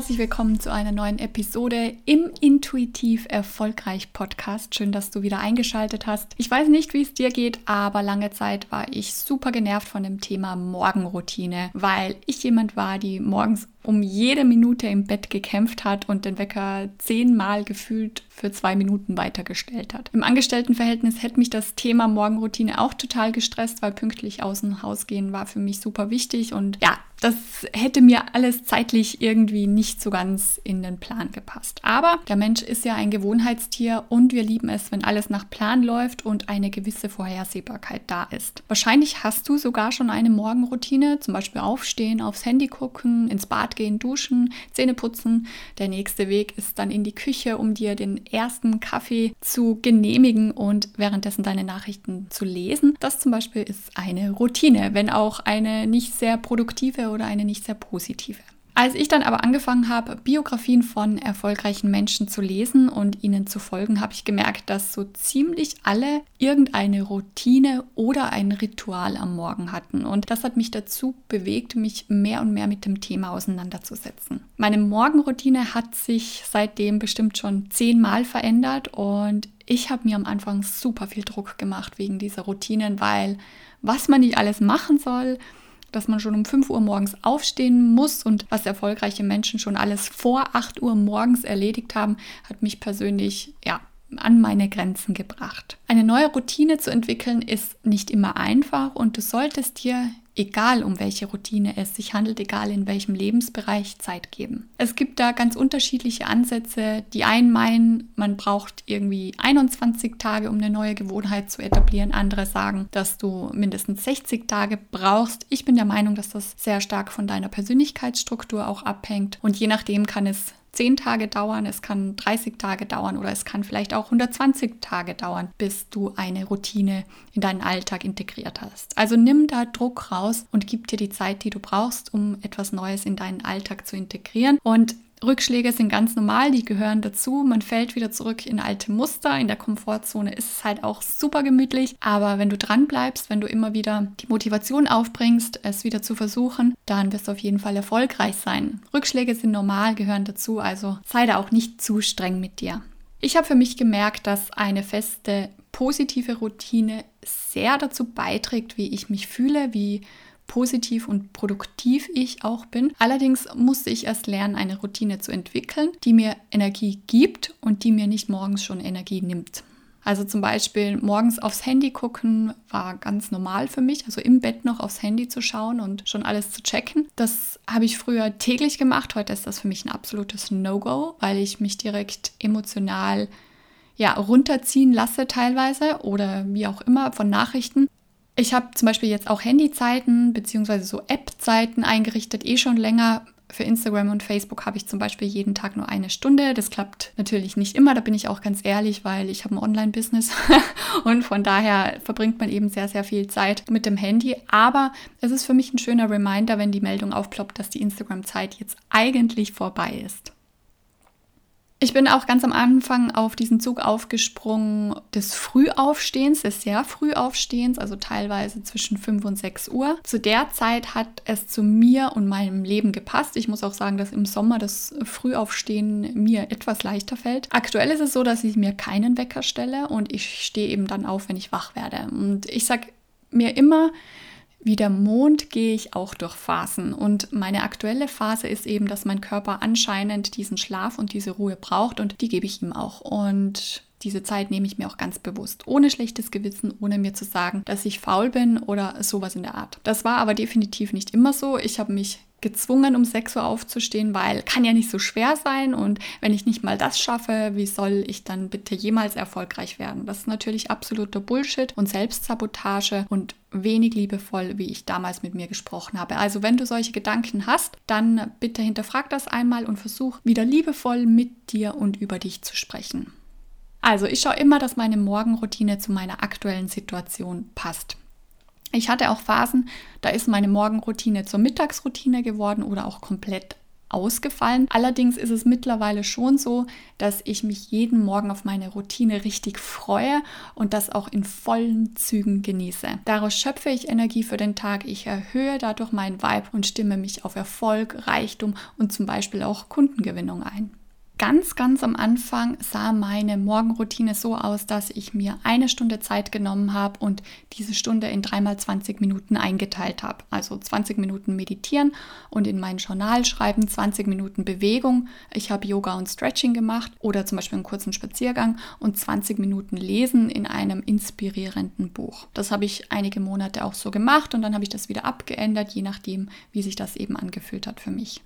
herzlich willkommen zu einer neuen Episode im Intuitiv Erfolgreich Podcast. Schön, dass du wieder eingeschaltet hast. Ich weiß nicht, wie es dir geht, aber lange Zeit war ich super genervt von dem Thema Morgenroutine, weil ich jemand war, die morgens um jede Minute im Bett gekämpft hat und den Wecker zehnmal gefühlt für zwei Minuten weitergestellt hat. Im Angestelltenverhältnis hätte mich das Thema Morgenroutine auch total gestresst, weil pünktlich aus dem Haus gehen war für mich super wichtig und ja, das hätte mir alles zeitlich irgendwie nicht so ganz in den Plan gepasst. Aber der Mensch ist ja ein Gewohnheitstier und wir lieben es, wenn alles nach Plan läuft und eine gewisse Vorhersehbarkeit da ist. Wahrscheinlich hast du sogar schon eine Morgenroutine, zum Beispiel aufstehen, aufs Handy gucken, ins Bad gehen, duschen, Zähne putzen. Der nächste Weg ist dann in die Küche, um dir den ersten Kaffee zu genehmigen und währenddessen deine Nachrichten zu lesen. Das zum Beispiel ist eine Routine, wenn auch eine nicht sehr produktive oder eine nicht sehr positive. Als ich dann aber angefangen habe, Biografien von erfolgreichen Menschen zu lesen und ihnen zu folgen, habe ich gemerkt, dass so ziemlich alle irgendeine Routine oder ein Ritual am Morgen hatten. Und das hat mich dazu bewegt, mich mehr und mehr mit dem Thema auseinanderzusetzen. Meine Morgenroutine hat sich seitdem bestimmt schon zehnmal verändert und ich habe mir am Anfang super viel Druck gemacht wegen dieser Routinen, weil was man nicht alles machen soll, dass man schon um 5 Uhr morgens aufstehen muss und was erfolgreiche Menschen schon alles vor 8 Uhr morgens erledigt haben, hat mich persönlich ja an meine Grenzen gebracht. Eine neue Routine zu entwickeln ist nicht immer einfach und du solltest dir egal um welche Routine es sich handelt, egal in welchem Lebensbereich, Zeit geben. Es gibt da ganz unterschiedliche Ansätze. Die einen meinen, man braucht irgendwie 21 Tage, um eine neue Gewohnheit zu etablieren. Andere sagen, dass du mindestens 60 Tage brauchst. Ich bin der Meinung, dass das sehr stark von deiner Persönlichkeitsstruktur auch abhängt. Und je nachdem kann es 10 Tage dauern, es kann 30 Tage dauern oder es kann vielleicht auch 120 Tage dauern, bis du eine Routine in deinen Alltag integriert hast. Also nimm da Druck raus und gib dir die Zeit, die du brauchst, um etwas Neues in deinen Alltag zu integrieren. Und Rückschläge sind ganz normal, die gehören dazu. Man fällt wieder zurück in alte Muster. In der Komfortzone ist es halt auch super gemütlich. Aber wenn du dran bleibst, wenn du immer wieder die Motivation aufbringst, es wieder zu versuchen, dann wirst du auf jeden Fall erfolgreich sein. Rückschläge sind normal, gehören dazu. Also sei da auch nicht zu streng mit dir. Ich habe für mich gemerkt, dass eine feste positive Routine sehr dazu beiträgt, wie ich mich fühle, wie positiv und produktiv ich auch bin. Allerdings musste ich erst lernen, eine Routine zu entwickeln, die mir Energie gibt und die mir nicht morgens schon Energie nimmt. Also zum Beispiel morgens aufs Handy gucken war ganz normal für mich, also im Bett noch aufs Handy zu schauen und schon alles zu checken. Das habe ich früher täglich gemacht, heute ist das für mich ein absolutes No-Go, weil ich mich direkt emotional ja, runterziehen lasse teilweise oder wie auch immer von Nachrichten. Ich habe zum Beispiel jetzt auch Handyzeiten bzw. so App-Zeiten eingerichtet, eh schon länger. Für Instagram und Facebook habe ich zum Beispiel jeden Tag nur eine Stunde. Das klappt natürlich nicht immer, da bin ich auch ganz ehrlich, weil ich habe ein Online-Business und von daher verbringt man eben sehr, sehr viel Zeit mit dem Handy. Aber es ist für mich ein schöner Reminder, wenn die Meldung aufploppt, dass die Instagram-Zeit jetzt eigentlich vorbei ist. Ich bin auch ganz am Anfang auf diesen Zug aufgesprungen des Frühaufstehens, des sehr Frühaufstehens, also teilweise zwischen 5 und 6 Uhr. Zu der Zeit hat es zu mir und meinem Leben gepasst. Ich muss auch sagen, dass im Sommer das Frühaufstehen mir etwas leichter fällt. Aktuell ist es so, dass ich mir keinen Wecker stelle und ich stehe eben dann auf, wenn ich wach werde. Und ich sage mir immer, wie der Mond gehe ich auch durch Phasen und meine aktuelle Phase ist eben, dass mein Körper anscheinend diesen Schlaf und diese Ruhe braucht und die gebe ich ihm auch. Und diese Zeit nehme ich mir auch ganz bewusst, ohne schlechtes Gewissen, ohne mir zu sagen, dass ich faul bin oder sowas in der Art. Das war aber definitiv nicht immer so. Ich habe mich gezwungen, um 6 Uhr aufzustehen, weil kann ja nicht so schwer sein und wenn ich nicht mal das schaffe, wie soll ich dann bitte jemals erfolgreich werden? Das ist natürlich absoluter Bullshit und Selbstsabotage und wenig liebevoll, wie ich damals mit mir gesprochen habe. Also wenn du solche Gedanken hast, dann bitte hinterfrag das einmal und versuch wieder liebevoll mit dir und über dich zu sprechen. Also ich schaue immer, dass meine Morgenroutine zu meiner aktuellen Situation passt. Ich hatte auch Phasen, da ist meine Morgenroutine zur Mittagsroutine geworden oder auch komplett ausgefallen. Allerdings ist es mittlerweile schon so, dass ich mich jeden Morgen auf meine Routine richtig freue und das auch in vollen Zügen genieße. Daraus schöpfe ich Energie für den Tag, ich erhöhe dadurch meinen Vibe und stimme mich auf Erfolg, Reichtum und zum Beispiel auch Kundengewinnung ein. Ganz, ganz am Anfang sah meine Morgenroutine so aus, dass ich mir eine Stunde Zeit genommen habe und diese Stunde in dreimal 20 Minuten eingeteilt habe. Also 20 Minuten meditieren und in mein Journal schreiben, 20 Minuten Bewegung. Ich habe Yoga und Stretching gemacht oder zum Beispiel einen kurzen Spaziergang und 20 Minuten lesen in einem inspirierenden Buch. Das habe ich einige Monate auch so gemacht und dann habe ich das wieder abgeändert, je nachdem, wie sich das eben angefühlt hat für mich.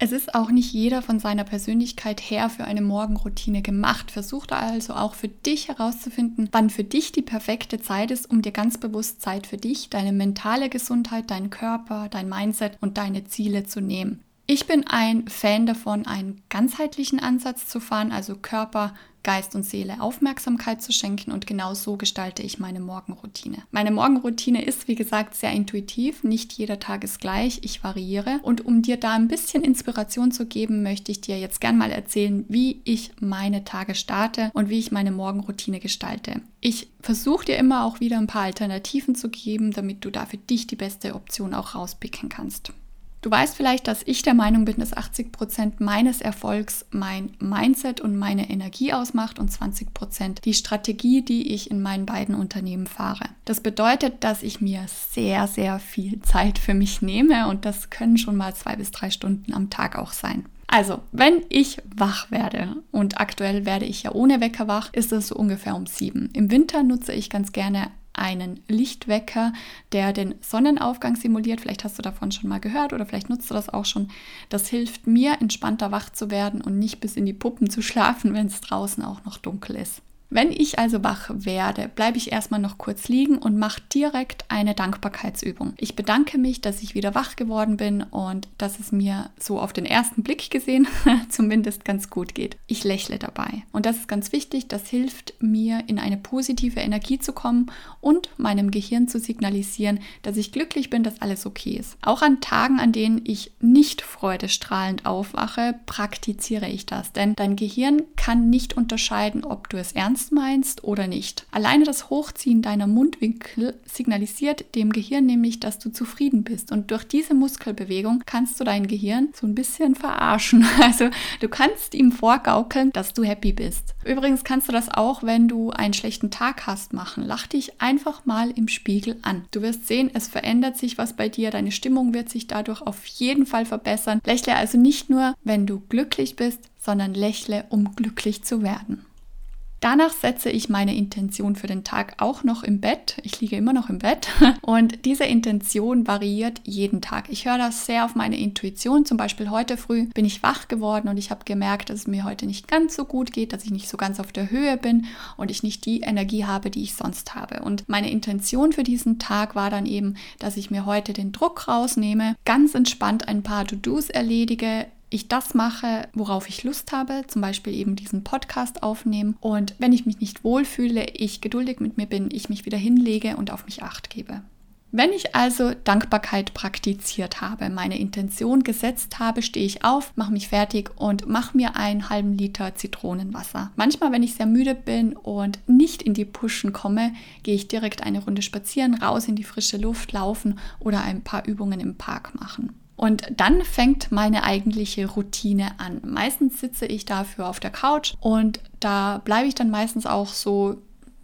Es ist auch nicht jeder von seiner Persönlichkeit her für eine Morgenroutine gemacht. Versuch da also auch für dich herauszufinden, wann für dich die perfekte Zeit ist, um dir ganz bewusst Zeit für dich, deine mentale Gesundheit, deinen Körper, dein Mindset und deine Ziele zu nehmen. Ich bin ein Fan davon, einen ganzheitlichen Ansatz zu fahren, also Körper, Geist und Seele Aufmerksamkeit zu schenken und genau so gestalte ich meine Morgenroutine. Meine Morgenroutine ist, wie gesagt, sehr intuitiv. Nicht jeder Tag ist gleich. Ich variiere. Und um dir da ein bisschen Inspiration zu geben, möchte ich dir jetzt gern mal erzählen, wie ich meine Tage starte und wie ich meine Morgenroutine gestalte. Ich versuche dir immer auch wieder ein paar Alternativen zu geben, damit du da für dich die beste Option auch rauspicken kannst. Du weißt vielleicht, dass ich der Meinung bin, dass 80 Prozent meines Erfolgs mein Mindset und meine Energie ausmacht und 20 Prozent die Strategie, die ich in meinen beiden Unternehmen fahre. Das bedeutet, dass ich mir sehr, sehr viel Zeit für mich nehme und das können schon mal zwei bis drei Stunden am Tag auch sein. Also, wenn ich wach werde, und aktuell werde ich ja ohne Wecker wach, ist es so ungefähr um sieben. Im Winter nutze ich ganz gerne einen Lichtwecker, der den Sonnenaufgang simuliert. Vielleicht hast du davon schon mal gehört oder vielleicht nutzt du das auch schon. Das hilft mir, entspannter wach zu werden und nicht bis in die Puppen zu schlafen, wenn es draußen auch noch dunkel ist. Wenn ich also wach werde, bleibe ich erstmal noch kurz liegen und mache direkt eine Dankbarkeitsübung. Ich bedanke mich, dass ich wieder wach geworden bin und dass es mir so auf den ersten Blick gesehen zumindest ganz gut geht. Ich lächle dabei. Und das ist ganz wichtig, das hilft mir in eine positive Energie zu kommen und meinem Gehirn zu signalisieren, dass ich glücklich bin, dass alles okay ist. Auch an Tagen, an denen ich nicht freudestrahlend aufwache, praktiziere ich das, denn dein Gehirn kann nicht unterscheiden, ob du es ernst ernst meinst oder nicht. Alleine das Hochziehen deiner Mundwinkel signalisiert dem Gehirn nämlich, dass du zufrieden bist. Und durch diese Muskelbewegung kannst du dein Gehirn so ein bisschen verarschen. Also du kannst ihm vorgaukeln, dass du happy bist. Übrigens kannst du das auch, wenn du einen schlechten Tag hast, machen. Lach dich einfach mal im Spiegel an. Du wirst sehen, es verändert sich was bei dir. Deine Stimmung wird sich dadurch auf jeden Fall verbessern. Lächle also nicht nur, wenn du glücklich bist, sondern lächle, um glücklich zu werden. Danach setze ich meine Intention für den Tag auch noch im Bett. Ich liege immer noch im Bett und diese Intention variiert jeden Tag. Ich höre das sehr auf meine Intuition. Zum Beispiel heute früh bin ich wach geworden und ich habe gemerkt, dass es mir heute nicht ganz so gut geht, dass ich nicht so ganz auf der Höhe bin und ich nicht die Energie habe, die ich sonst habe. Und meine Intention für diesen Tag war dann eben, dass ich mir heute den Druck rausnehme, ganz entspannt ein paar To-Dos erledige, ich das mache, worauf ich Lust habe, zum Beispiel eben diesen Podcast aufnehmen und wenn ich mich nicht wohlfühle, ich geduldig mit mir bin, ich mich wieder hinlege und auf mich acht gebe. Wenn ich also Dankbarkeit praktiziert habe, meine Intention gesetzt habe, stehe ich auf, mache mich fertig und mache mir einen halben Liter Zitronenwasser. Manchmal, wenn ich sehr müde bin und nicht in die Pushen komme, gehe ich direkt eine Runde spazieren, raus in die frische Luft, laufen oder ein paar Übungen im Park machen. Und dann fängt meine eigentliche Routine an. Meistens sitze ich dafür auf der Couch und da bleibe ich dann meistens auch so,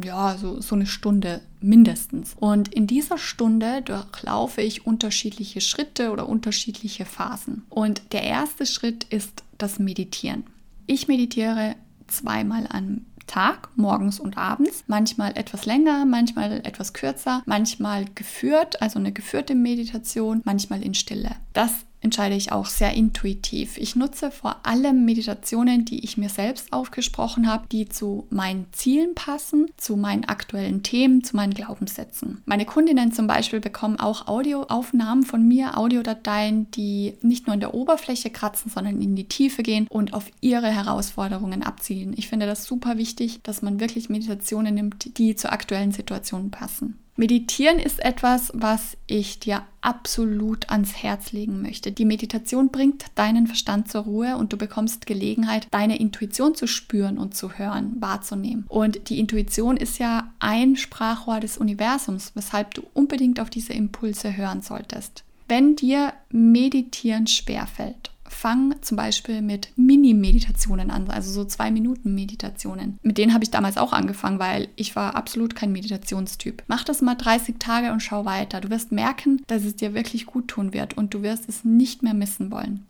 ja, so, so eine Stunde mindestens. Und in dieser Stunde durchlaufe ich unterschiedliche Schritte oder unterschiedliche Phasen. Und der erste Schritt ist das Meditieren. Ich meditiere zweimal am Tag, morgens und abends. Manchmal etwas länger, manchmal etwas kürzer, manchmal geführt, also eine geführte Meditation, manchmal in Stille. Das entscheide ich auch sehr intuitiv. Ich nutze vor allem Meditationen, die ich mir selbst aufgesprochen habe, die zu meinen Zielen passen, zu meinen aktuellen Themen, zu meinen Glaubenssätzen. Meine Kundinnen zum Beispiel bekommen auch Audioaufnahmen von mir, Audiodateien, die nicht nur in der Oberfläche kratzen, sondern in die Tiefe gehen und auf ihre Herausforderungen abzielen. Ich finde das super wichtig, dass man wirklich Meditationen nimmt, die zur aktuellen Situation passen. Meditieren ist etwas, was ich dir absolut ans Herz legen möchte. Die Meditation bringt deinen Verstand zur Ruhe und du bekommst Gelegenheit, deine Intuition zu spüren und zu hören, wahrzunehmen. Und die Intuition ist ja ein Sprachrohr des Universums, weshalb du unbedingt auf diese Impulse hören solltest. Wenn dir Meditieren schwerfällt fang zum Beispiel mit Mini-Meditationen an, also so zwei Minuten Meditationen. Mit denen habe ich damals auch angefangen, weil ich war absolut kein Meditationstyp. Mach das mal 30 Tage und schau weiter. Du wirst merken, dass es dir wirklich gut tun wird und du wirst es nicht mehr missen wollen.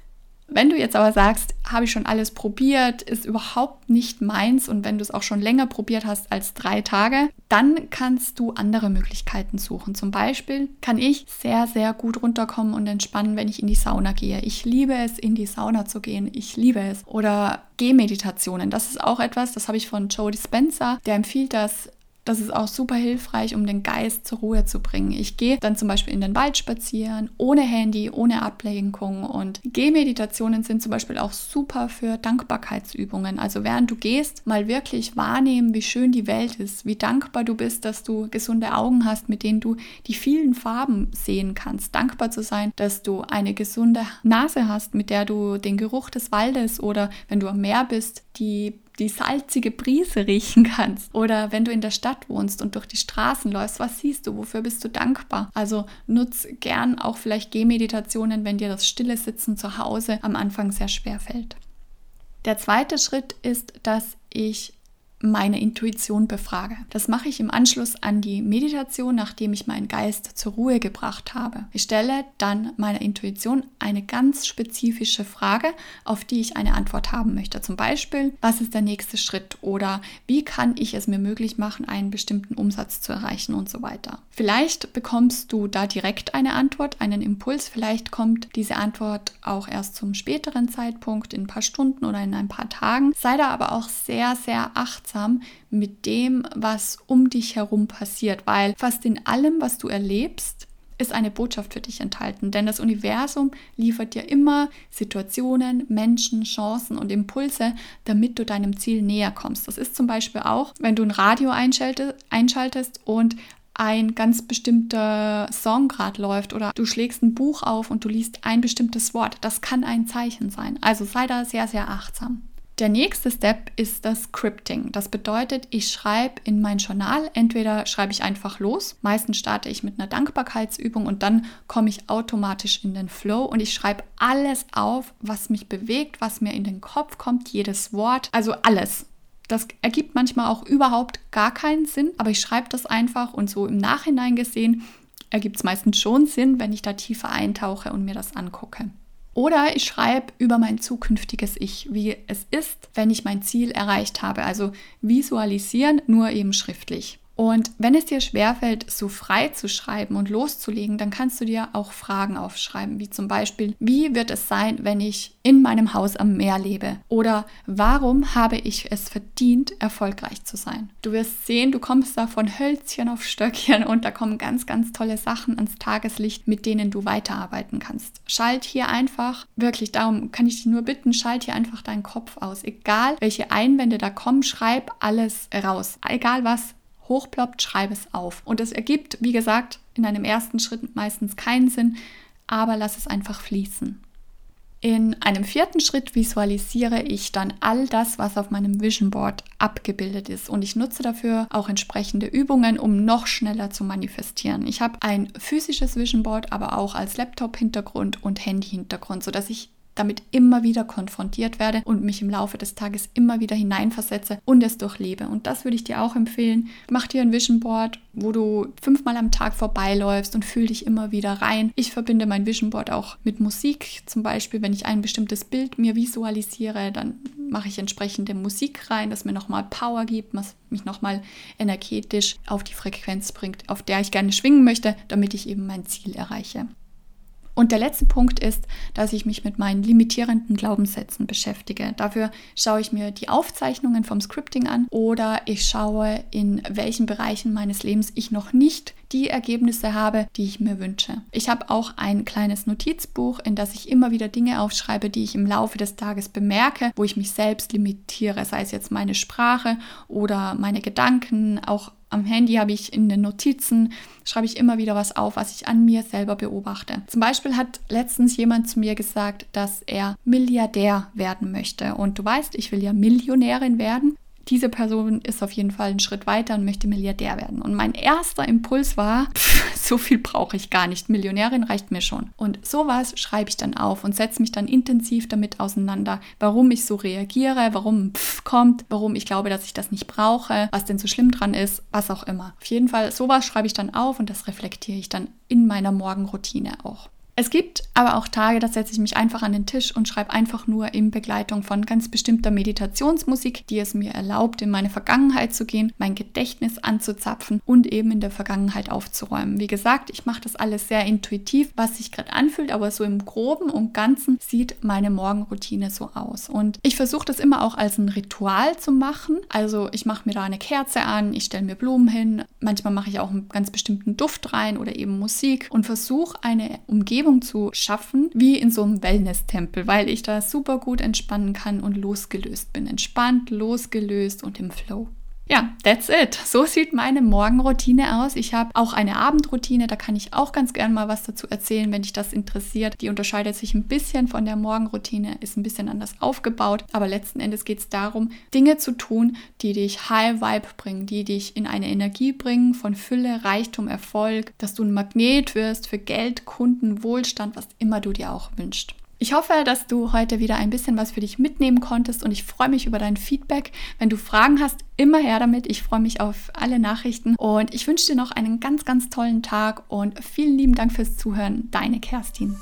Wenn du jetzt aber sagst, habe ich schon alles probiert, ist überhaupt nicht meins und wenn du es auch schon länger probiert hast als drei Tage, dann kannst du andere Möglichkeiten suchen. Zum Beispiel kann ich sehr, sehr gut runterkommen und entspannen, wenn ich in die Sauna gehe. Ich liebe es, in die Sauna zu gehen. Ich liebe es. Oder Gehmeditationen. Das ist auch etwas, das habe ich von Joe Dispenza. Der empfiehlt das das ist auch super hilfreich, um den Geist zur Ruhe zu bringen. Ich gehe dann zum Beispiel in den Wald spazieren, ohne Handy, ohne Ablenkung. Und Gehmeditationen sind zum Beispiel auch super für Dankbarkeitsübungen. Also während du gehst, mal wirklich wahrnehmen, wie schön die Welt ist, wie dankbar du bist, dass du gesunde Augen hast, mit denen du die vielen Farben sehen kannst. Dankbar zu sein, dass du eine gesunde Nase hast, mit der du den Geruch des Waldes oder wenn du am Meer bist, die die salzige Brise riechen kannst. Oder wenn du in der Stadt wohnst und durch die Straßen läufst, was siehst du? Wofür bist du dankbar? Also nutz gern auch vielleicht Gehmeditationen, wenn dir das stille Sitzen zu Hause am Anfang sehr schwer fällt. Der zweite Schritt ist, dass ich meine Intuition befrage. Das mache ich im Anschluss an die Meditation, nachdem ich meinen Geist zur Ruhe gebracht habe. Ich stelle dann meiner Intuition eine ganz spezifische Frage, auf die ich eine Antwort haben möchte. Zum Beispiel, was ist der nächste Schritt oder wie kann ich es mir möglich machen, einen bestimmten Umsatz zu erreichen und so weiter. Vielleicht bekommst du da direkt eine Antwort, einen Impuls. Vielleicht kommt diese Antwort auch erst zum späteren Zeitpunkt, in ein paar Stunden oder in ein paar Tagen. Sei da aber auch sehr, sehr achtsam achtsam mit dem, was um dich herum passiert, weil fast in allem, was du erlebst, ist eine Botschaft für dich enthalten. Denn das Universum liefert dir immer Situationen, Menschen, Chancen und Impulse, damit du deinem Ziel näher kommst. Das ist zum Beispiel auch, wenn du ein Radio einschaltest und ein ganz bestimmter Song gerade läuft oder du schlägst ein Buch auf und du liest ein bestimmtes Wort. Das kann ein Zeichen sein. Also sei da sehr, sehr achtsam. Der nächste Step ist das Scripting. Das bedeutet, ich schreibe in mein Journal, entweder schreibe ich einfach los, meistens starte ich mit einer Dankbarkeitsübung und dann komme ich automatisch in den Flow und ich schreibe alles auf, was mich bewegt, was mir in den Kopf kommt, jedes Wort, also alles. Das ergibt manchmal auch überhaupt gar keinen Sinn, aber ich schreibe das einfach und so im Nachhinein gesehen ergibt es meistens schon Sinn, wenn ich da tiefer eintauche und mir das angucke. Oder ich schreibe über mein zukünftiges Ich, wie es ist, wenn ich mein Ziel erreicht habe. Also visualisieren, nur eben schriftlich. Und wenn es dir schwerfällt, so frei zu schreiben und loszulegen, dann kannst du dir auch Fragen aufschreiben, wie zum Beispiel, wie wird es sein, wenn ich in meinem Haus am Meer lebe? Oder warum habe ich es verdient, erfolgreich zu sein? Du wirst sehen, du kommst da von Hölzchen auf Stöckchen und da kommen ganz, ganz tolle Sachen ans Tageslicht, mit denen du weiterarbeiten kannst. Schalt hier einfach, wirklich, darum kann ich dich nur bitten, schalt hier einfach deinen Kopf aus. Egal, welche Einwände da kommen, schreib alles raus. Egal was, hochploppt, schreibe es auf. Und es ergibt, wie gesagt, in einem ersten Schritt meistens keinen Sinn, aber lass es einfach fließen. In einem vierten Schritt visualisiere ich dann all das, was auf meinem Vision Board abgebildet ist. Und ich nutze dafür auch entsprechende Übungen, um noch schneller zu manifestieren. Ich habe ein physisches Vision Board, aber auch als Laptop-Hintergrund und Handy-Hintergrund, sodass ich damit immer wieder konfrontiert werde und mich im Laufe des Tages immer wieder hineinversetze und es durchlebe. Und das würde ich dir auch empfehlen. Mach dir ein Vision Board, wo du fünfmal am Tag vorbeiläufst und fühl dich immer wieder rein. Ich verbinde mein Vision Board auch mit Musik. Zum Beispiel, wenn ich ein bestimmtes Bild mir visualisiere, dann mache ich entsprechende Musik rein, das mir nochmal Power gibt, was mich nochmal energetisch auf die Frequenz bringt, auf der ich gerne schwingen möchte, damit ich eben mein Ziel erreiche. Und der letzte Punkt ist, dass ich mich mit meinen limitierenden Glaubenssätzen beschäftige. Dafür schaue ich mir die Aufzeichnungen vom Scripting an oder ich schaue, in welchen Bereichen meines Lebens ich noch nicht die Ergebnisse habe, die ich mir wünsche. Ich habe auch ein kleines Notizbuch, in das ich immer wieder Dinge aufschreibe, die ich im Laufe des Tages bemerke, wo ich mich selbst limitiere, sei es jetzt meine Sprache oder meine Gedanken, auch Am Handy habe ich in den Notizen, schreibe ich immer wieder was auf, was ich an mir selber beobachte. Zum Beispiel hat letztens jemand zu mir gesagt, dass er Milliardär werden möchte. Und du weißt, ich will ja Millionärin werden diese Person ist auf jeden Fall einen Schritt weiter und möchte Milliardär werden. Und mein erster Impuls war, pff, so viel brauche ich gar nicht. Millionärin reicht mir schon. Und sowas schreibe ich dann auf und setze mich dann intensiv damit auseinander, warum ich so reagiere, warum pff kommt, warum ich glaube, dass ich das nicht brauche, was denn so schlimm dran ist, was auch immer. Auf jeden Fall, sowas schreibe ich dann auf und das reflektiere ich dann in meiner Morgenroutine auch. Es gibt aber auch Tage, da setze ich mich einfach an den Tisch und schreibe einfach nur in Begleitung von ganz bestimmter Meditationsmusik, die es mir erlaubt, in meine Vergangenheit zu gehen, mein Gedächtnis anzuzapfen und eben in der Vergangenheit aufzuräumen. Wie gesagt, ich mache das alles sehr intuitiv, was sich gerade anfühlt, aber so im groben und ganzen sieht meine Morgenroutine so aus. Und ich versuche das immer auch als ein Ritual zu machen. Also ich mache mir da eine Kerze an, ich stelle mir Blumen hin, manchmal mache ich auch einen ganz bestimmten Duft rein oder eben Musik und versuche eine Umgebung Umgebung zu schaffen, wie in so einem Wellness-Tempel, weil ich da super gut entspannen kann und losgelöst bin. Entspannt, losgelöst und im Flow. Ja, that's it. So sieht meine Morgenroutine aus. Ich habe auch eine Abendroutine, da kann ich auch ganz gern mal was dazu erzählen, wenn dich das interessiert. Die unterscheidet sich ein bisschen von der Morgenroutine, ist ein bisschen anders aufgebaut, aber letzten Endes geht es darum, Dinge zu tun, die dich High Vibe bringen, die dich in eine Energie bringen von Fülle, Reichtum, Erfolg, dass du ein Magnet wirst für Geld, Kunden, Wohlstand, was immer du dir auch wünschst. Ich hoffe, dass du heute wieder ein bisschen was für dich mitnehmen konntest und ich freue mich über dein Feedback. Wenn du Fragen hast, immer her damit. Ich freue mich auf alle Nachrichten und ich wünsche dir noch einen ganz, ganz tollen Tag und vielen lieben Dank fürs Zuhören. Deine Kerstin.